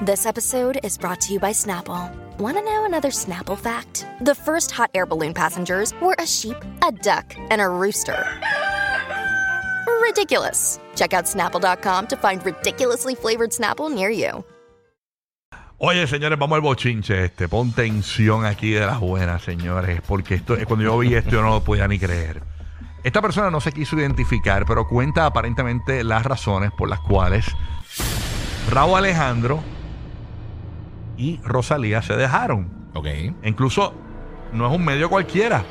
This episode is brought to you by Snapple. Want to know another Snapple fact? The first hot air balloon passengers were a sheep, a duck, and a rooster. Ridiculous. Check out snapple.com to find ridiculously flavored Snapple near you. Oye, señores, vamos al bochinche este. Pon tensión aquí de las buenas, señores, porque esto, cuando yo vi esto yo no lo podía ni creer. Esta persona no se quiso identificar, pero cuenta aparentemente las razones por las cuales Raúl Alejandro y Rosalía se dejaron. Ok. Incluso no es un medio cualquiera.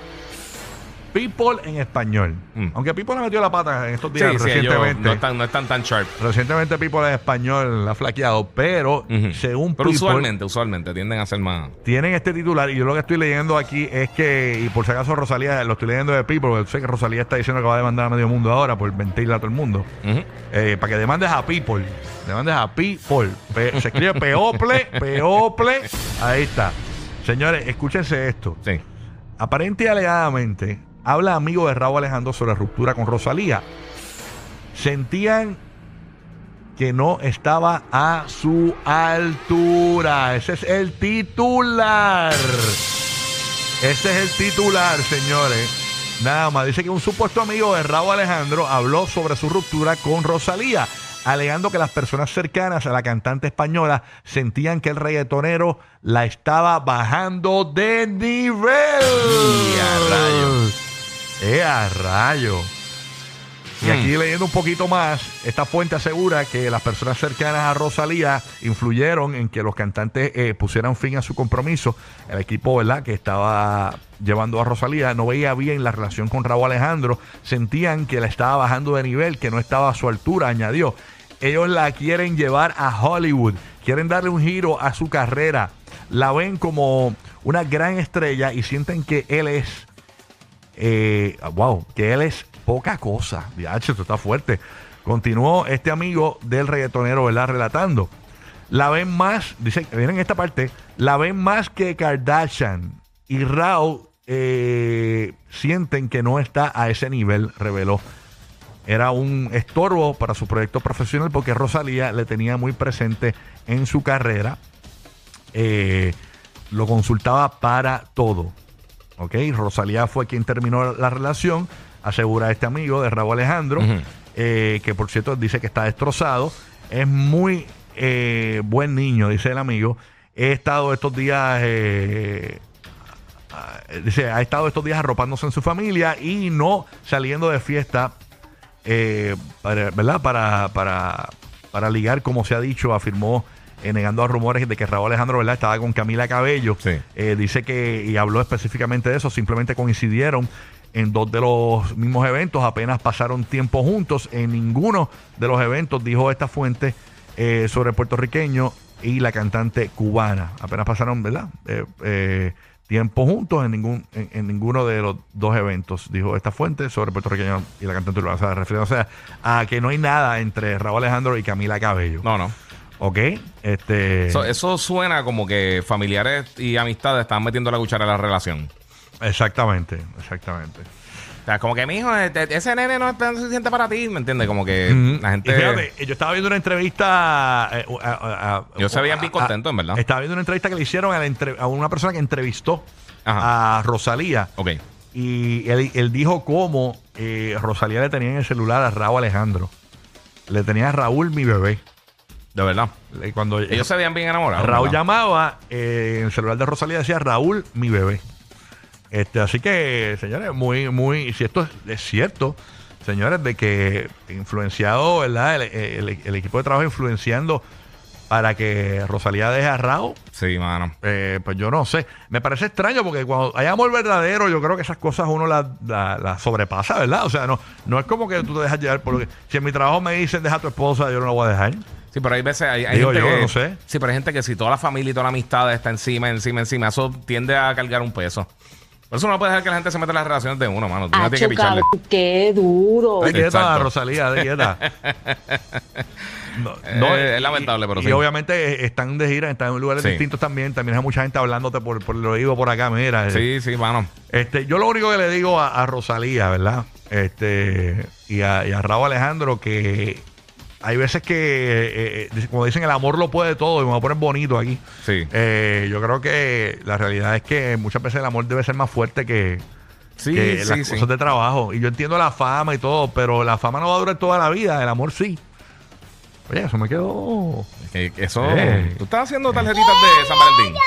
People en español. Mm. Aunque People le metió la pata en estos Sí, días sí, recientemente. no están, no están tan sharp. Recientemente People en español ha flaqueado, pero Ujú. según Pero People, usualmente, usualmente tienden a ser más. tienen este titular y yo lo que estoy leyendo aquí es que, y por si acaso Rosalía, lo estoy leyendo de People, porque sé que Rosalía está diciendo que va a demandar a medio mundo ahora por mentirle a todo el mundo. Eh, para que demandes a People. Demandes a People. Pe- se escribe People, People. Ahí está. Señores, escúchense esto. Sí. Aparente y alegadamente, habla amigo de Raúl Alejandro sobre ruptura con Rosalía. Sentían que no estaba a su altura. Ese es el titular. Ese es el titular, señores. Nada más. Dice que un supuesto amigo de Raúl Alejandro habló sobre su ruptura con Rosalía, alegando que las personas cercanas a la cantante española sentían que el reggaetonero la estaba bajando de nivel. ¡Eh, a rayo! Y aquí Mm. leyendo un poquito más, esta fuente asegura que las personas cercanas a Rosalía influyeron en que los cantantes eh, pusieran fin a su compromiso. El equipo, ¿verdad?, que estaba llevando a Rosalía no veía bien la relación con Raúl Alejandro. Sentían que la estaba bajando de nivel, que no estaba a su altura, añadió. Ellos la quieren llevar a Hollywood, quieren darle un giro a su carrera. La ven como una gran estrella y sienten que él es eh, wow, que él es poca cosa. Diacho, esto está fuerte. Continuó este amigo del reggaetonero, ¿verdad? Relatando. La ven más, dice, miren esta parte, la ven más que Kardashian. Y Raúl eh, sienten que no está a ese nivel, reveló. Era un estorbo para su proyecto profesional porque Rosalía le tenía muy presente en su carrera. Eh, lo consultaba para todo. ¿Ok? Rosalía fue quien terminó la relación, asegura este amigo de Raúl Alejandro, eh, que por cierto dice que está destrozado. Es muy eh, buen niño, dice el amigo. He estado estos días, eh, dice, ha estado estos días arropándose en su familia y no saliendo de fiesta, para, ¿verdad? Para, para, para ligar, como se ha dicho, afirmó. Eh, negando a rumores de que Raúl Alejandro ¿verdad? estaba con Camila Cabello. Sí. Eh, dice que, y habló específicamente de eso, simplemente coincidieron en dos de los mismos eventos, apenas pasaron tiempo juntos. En ninguno de los eventos dijo esta fuente eh, sobre el puertorriqueño y la cantante cubana. Apenas pasaron, ¿verdad? Eh, tiempo juntos en ningún en, en ninguno de los dos eventos, dijo esta fuente sobre puertorriqueño y la cantante cubana. O sea, refiriéndose a, a que no hay nada entre Raúl Alejandro y Camila Cabello. No, no. ¿Ok? Este, Eso, eso suena como que familiares y amistades están metiendo la cuchara en la relación. Exactamente, exactamente. O sea, como que mi hijo, ese nene no es tan suficiente para ti, ¿me entiendes? Como que la gente. Y fíjate, yo estaba viendo una entrevista. eh, a- a- a- Ellos se veían bien contentos, en verdad. Estaba viendo una entrevista que le hicieron a, entre- una persona que entrevistó Ajá. a Rosalía. Ok. Y él, él dijo cómo eh, Rosalía le tenía en el celular a Raúl Alejandro. Le tenía a Raúl, mi bebé. De verdad. Eh, Cuando Ellos se veían bien enamorados. Raúl ¿verdad? llamaba, eh, en el celular de Rosalía decía Raúl, mi bebé. Este, así que, señores, muy, muy, si esto es, es cierto, señores, de que influenciado, ¿verdad? El, el- el equipo de trabajo influenciando para que Rosalía deje a Raúl. Sí, mano. Eh, pues yo no sé. Me parece extraño porque cuando hay amor verdadero, yo creo que esas cosas uno las la, la sobrepasa, ¿verdad? O sea, no, no es como que tú te dejas llevar por lo que. Si en mi trabajo me dicen deja a tu esposa, yo no la voy a dejar. Sí, pero hay veces hay, hay Digo gente yo, que, no sé. Sí, pero hay gente que si toda la familia y toda la amistad está encima, encima, encima, eso tiende a cargar un peso. Por eso no puede dejar que la gente se meta en las relaciones de uno, mano. Tú no tienes que picharle. qué duro. De quieta, Exacto. Rosalía, de quieta. No, Eh, es y- lamentable, pero y, sí. Y obviamente están de gira, están en lugares Sí. distintos también. También hay mucha gente hablándote por, por el oído por acá, mira. eh, Sí, sí, mano. Este, yo lo único que le digo a, a Rosalía, ¿verdad? Este, y a, y a Raúl Alejandro, que hay veces que, eh, eh, como dicen, el amor lo puede todo, y me voy a poner bonito aquí. Sí. Eh, yo creo que la realidad es que muchas veces el amor debe ser más fuerte que, Sí, que sí, las sí. cosas de trabajo. Y yo entiendo la fama y todo, pero la fama no va a durar toda la vida, el amor sí. Oye, eso me quedó. Que- que eso. Eh. Tú estás haciendo tarjetitas de San Valentín.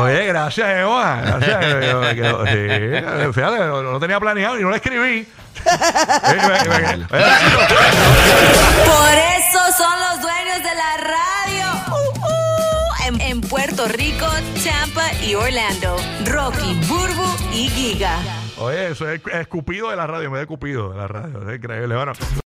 Oye, gracias, Eva. Gracias. Me quedo- sí, fíjate, no, no tenía planeado y no lo escribí. Por eso son los dueños de la radio. Uh, uh, en, Puerto Rico, Tampa y Orlando. Rocky, Burbu y Giga. Oye, eso es escupido de la radio, me de cupido de la radio. Es increíble. Bueno,